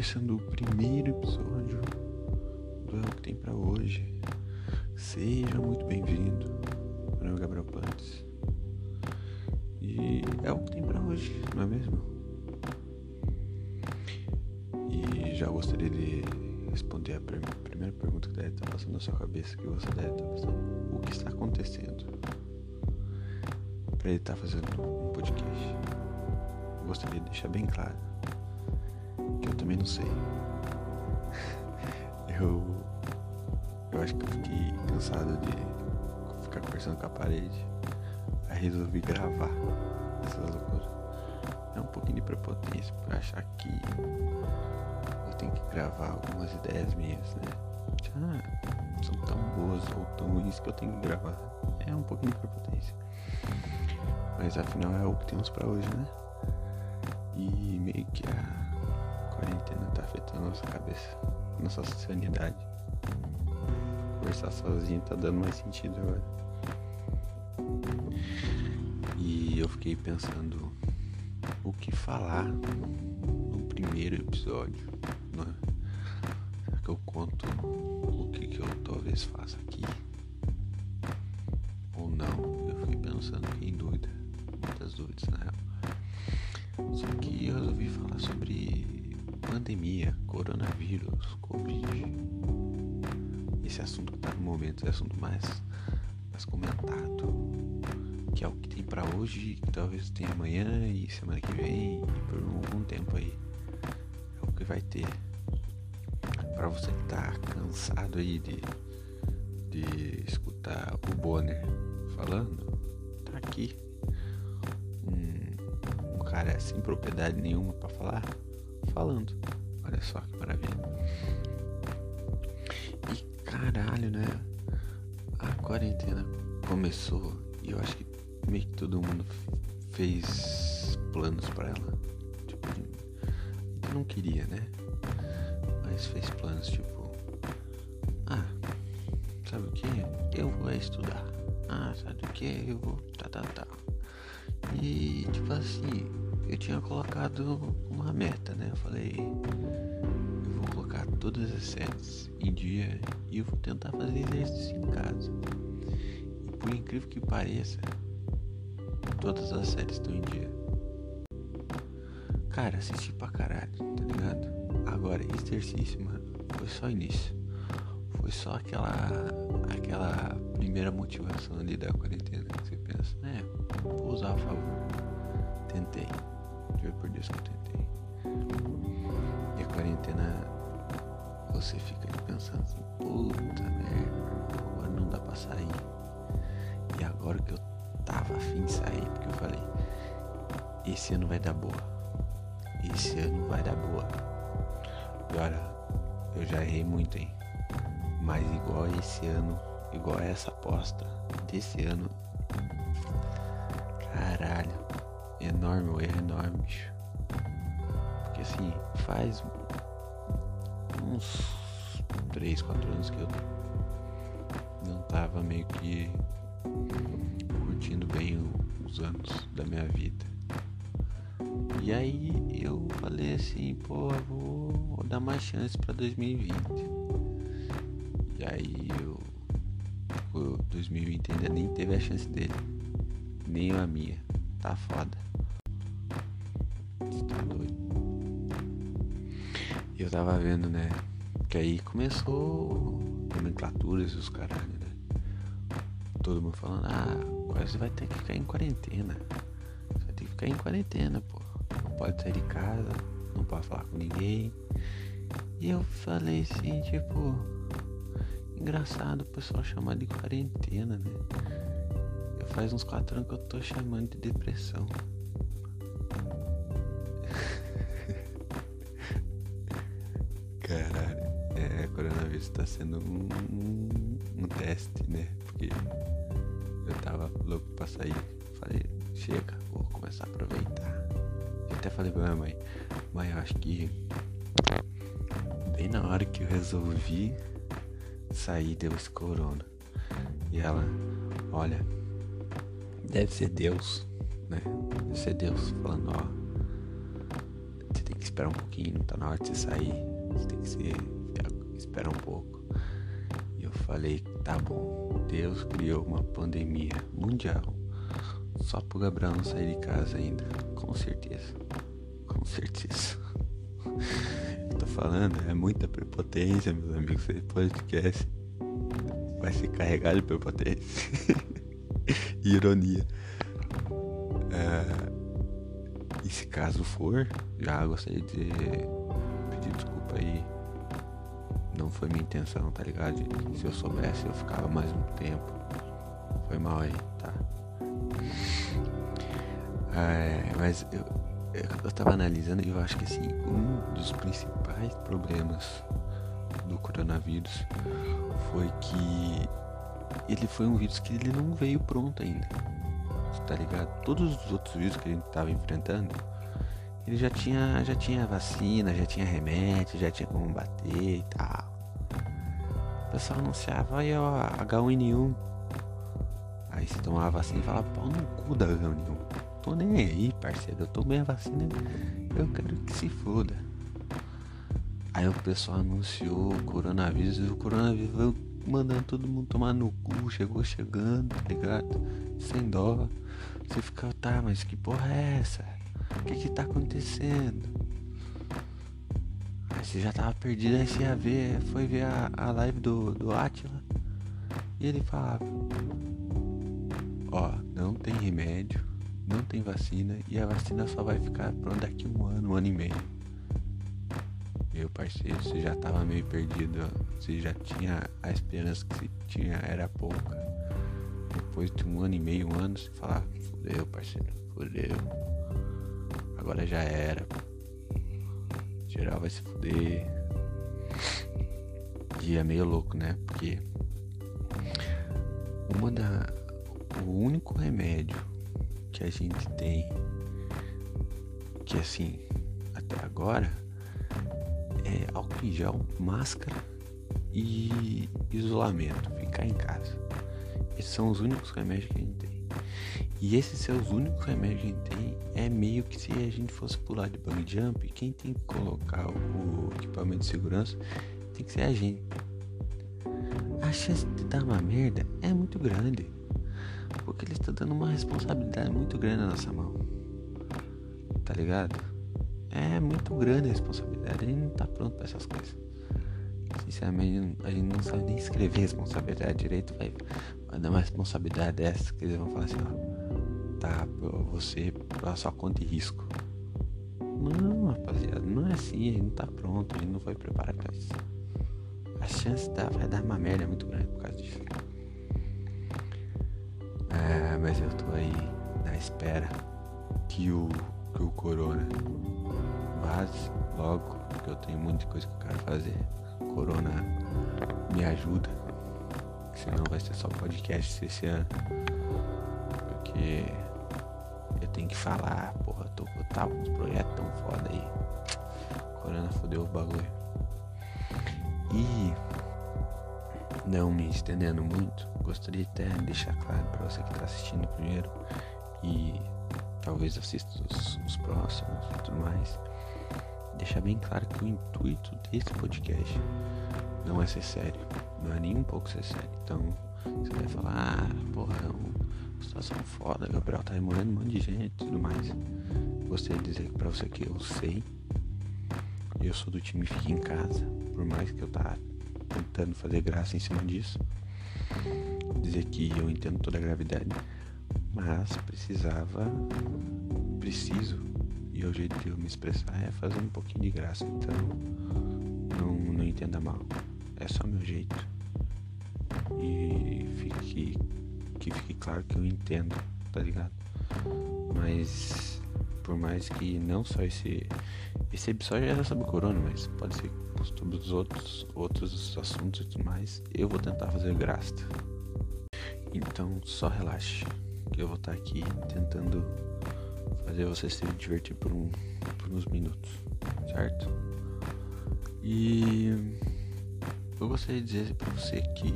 começando o primeiro episódio do É o que tem pra hoje. Seja muito bem-vindo. Meu nome é Gabriel Pantes. E é o que tem pra hoje, não é mesmo? E já gostaria de responder a primeira pergunta que deve estar passando na sua cabeça, que você deve estar pensando. O que está acontecendo? Para ele estar fazendo um podcast. Gostaria de deixar bem claro também não sei. eu. Eu acho que eu fiquei cansado de ficar conversando com a parede. Aí resolvi gravar essas loucuras. É um pouquinho de prepotência por achar que eu tenho que gravar algumas ideias minhas, né? Ah, são tão boas ou tão ruins que eu tenho que gravar. É um pouquinho de prepotência. Mas afinal é o que temos para hoje, né? E meio que a quarentena tá afetando nossa cabeça, nossa sanidade. Conversar sozinho tá dando mais sentido agora. E eu fiquei pensando o que falar no primeiro episódio. Né? Será que eu conto o que, que eu talvez faça aqui? Ou não? Eu fiquei pensando, em dúvida. Muitas dúvidas na real. Só que eu resolvi falar sobre pandemia, coronavírus, Covid. Esse assunto que tá no momento, esse assunto mais, mais comentado. Que é o que tem para hoje, que talvez tenha amanhã e semana que vem e por algum tempo aí. É o que vai ter. Para você que tá cansado aí de, de escutar o Bonner falando, tá aqui. Um, um cara sem propriedade nenhuma para falar falando. Olha só que maravilha. E caralho, né? A quarentena começou e eu acho que meio que todo mundo fez planos para ela. Tipo, não queria, né? Mas fez planos tipo, ah, sabe o que? Eu vou estudar. Ah, sabe o que? Eu vou tá, tá, tá. E tipo assim, eu tinha colocado uma meta, né? Eu falei, eu vou colocar todas as séries em dia e eu vou tentar fazer exercício em casa. E por incrível que pareça, todas as séries estão em dia. Cara, assisti pra caralho, tá ligado? Agora, exercício, mano, foi só início. Foi só aquela aquela primeira motivação ali da quarentena que você pensa, né? Vou usar a favor. Tentei. Juro por Deus que eu tentei. E a quarentena, você fica pensando assim, puta merda, agora não dá pra sair. E agora que eu tava afim de sair, porque eu falei, esse ano vai dar boa. Esse ano vai dar boa. Agora, eu já errei muito, hein? Mas igual esse ano, igual essa aposta desse ano. Enorme, o erro enorme, bicho. Porque assim, faz uns 3, 4 anos que eu não tava meio que curtindo bem os anos da minha vida. E aí eu falei assim, pô, vou, vou dar mais chance pra 2020. E aí eu. O 2020 ainda nem teve a chance dele. Nem a minha. Tá foda. Tava vendo, né? Que aí começou nomenclaturas e os caralho, né? Todo mundo falando, ah, você vai ter que ficar em quarentena. Você vai ter que ficar em quarentena, pô. Não pode sair de casa, não pode falar com ninguém. E eu falei assim, tipo, engraçado o pessoal chamar de quarentena, né? Eu faz uns quatro anos que eu tô chamando de depressão. Coronavírus tá sendo um, um, um, teste, né? Porque eu tava louco pra sair. Falei, chega, vou começar a aproveitar. Eu até falei pra minha mãe, mãe, eu acho que bem na hora que eu resolvi sair deu esse corona. E ela, olha, deve ser Deus, né? Deve ser Deus falando, ó, você tem que esperar um pouquinho, não tá na hora de você sair. Você tem que ser, esperar um pouco. E eu falei, tá bom, Deus criou uma pandemia mundial só pro Gabriel não sair de casa ainda. Com certeza. Com certeza. Tô falando, é muita prepotência, meus amigos. Esse podcast vai ser carregado de prepotência. Ironia. É, e se caso for, já gostaria de pedir desculpa aí. Não foi minha intenção, tá ligado? Se eu soubesse, eu ficava mais um tempo. Foi mal aí, tá? É, mas eu, eu tava analisando e eu acho que assim, um dos principais problemas do coronavírus foi que ele foi um vírus que ele não veio pronto ainda. Tá ligado? Todos os outros vírus que a gente tava enfrentando, ele já tinha, já tinha vacina, já tinha remédio, já tinha como bater e tal. O pessoal anunciava aí ó, H1N1. Aí você tomava a vacina e falava, pau no cu da H1N1. Tô nem aí, parceiro. Eu tomei a vacina, eu quero que se foda. Aí o pessoal anunciou o coronavírus e o coronavírus veio mandando todo mundo tomar no cu, chegou chegando, tá ligado? Sem dó. Você fica, tá, mas que porra é essa? O que que tá acontecendo? Aí você já tava perdido, aí você ia ver, foi ver a, a live do, do Atila. E ele falava, ó, não tem remédio, não tem vacina e a vacina só vai ficar pronta daqui um ano, um ano e meio. Meu parceiro, você já tava meio perdido, você já tinha a esperança que você tinha era pouca. Depois de um ano e meio, um ano, você fala, fudeu, parceiro, fudeu. Agora já era. Geral vai se fuder. E é meio louco, né? Porque uma da. O único remédio que a gente tem que assim, até agora é álcool em gel, máscara e isolamento, ficar em casa. Esses são os únicos remédios que a gente tem. E esses são os únicos remédios que a gente tem. É meio que se a gente fosse pular de bang jump, quem tem que colocar o equipamento de segurança tem que ser a gente. A chance de dar uma merda é muito grande. Porque ele está dando uma responsabilidade muito grande na nossa mão. Tá ligado? É muito grande a responsabilidade. A gente não tá pronto pra essas coisas. Sinceramente, a gente não sabe nem escrever responsabilidade direito. Vai, vai dar uma responsabilidade dessa que eles vão falar assim: ó, tá, você, pra sua conta e risco. Não, rapaziada, não é assim. A gente não tá pronto, a gente não foi preparado pra isso. A chance da, vai dar uma merda muito grande por causa disso. É, mas eu tô aí na espera que o, que o Corona vaze logo, porque eu tenho muita coisa que eu quero fazer. Corona me ajuda, senão vai ser só podcast esse ano. Porque tenho que falar, porra, tô com tá, uns projetos tão foda aí. Corona fodeu o bagulho. E não me estendendo muito, gostaria até de deixar claro para você que está assistindo primeiro e talvez assista os, os próximos e tudo mais deixar bem claro que o intuito desse podcast não é ser sério, não é nem um pouco ser sério. Então, você vai falar, ah, porra, é uma situação foda, Gabriel tá morrendo um monte de gente e tudo mais. Gostaria de dizer pra você que eu sei, eu sou do time Fique em Casa, por mais que eu tá tentando fazer graça em cima disso. Dizer que eu entendo toda a gravidade, mas precisava, preciso e o jeito de eu me expressar é fazer um pouquinho de graça. Então, não, não entenda mal. É só meu jeito. E fique, que fique claro que eu entendo, tá ligado? Mas, por mais que não só esse. Esse episódio era sobre corona, mas pode ser sobre os outros, outros assuntos e tudo mais. Eu vou tentar fazer graça. Então, só relaxe. Que eu vou estar aqui tentando fazer você se divertir por, um, por uns minutos, certo? E eu gostaria de dizer pra você que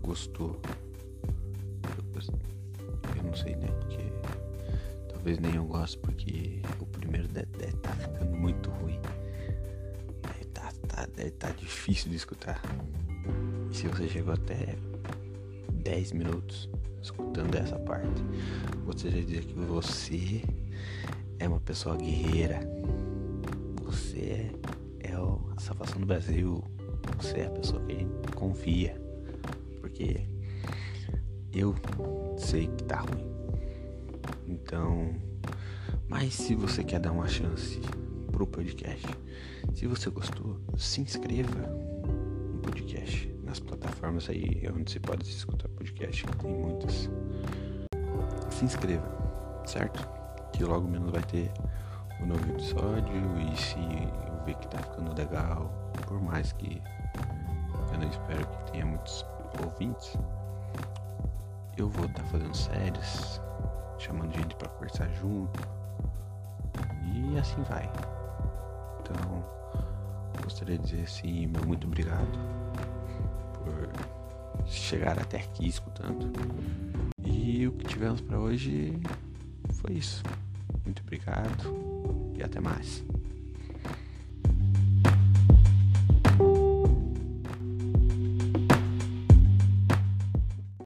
gostou. Eu, não sei, né? Porque talvez nem eu gosto, porque o primeiro deve, deve tá ficando muito ruim. Deve tá, tá, deve tá difícil de escutar. E se você chegou até 10 minutos escutando essa parte, gostaria de dizer que você é uma pessoa guerreira. Você é a salvação do Brasil. Você é a pessoa que a gente confia. Porque eu sei que tá ruim. Então, mas se você quer dar uma chance pro podcast, se você gostou, se inscreva no podcast, nas plataformas aí onde você pode escutar podcast, tem muitas. Se inscreva, certo? Que logo menos vai ter um novo episódio e se eu ver que tá ficando legal, por mais que eu não espero que tenha muitos ouvintes, eu vou estar tá fazendo séries, chamando gente para conversar junto. E assim vai. Então, gostaria de dizer assim, meu muito obrigado por chegar até aqui escutando. E o que tivemos para hoje foi isso. Muito obrigado e até mais.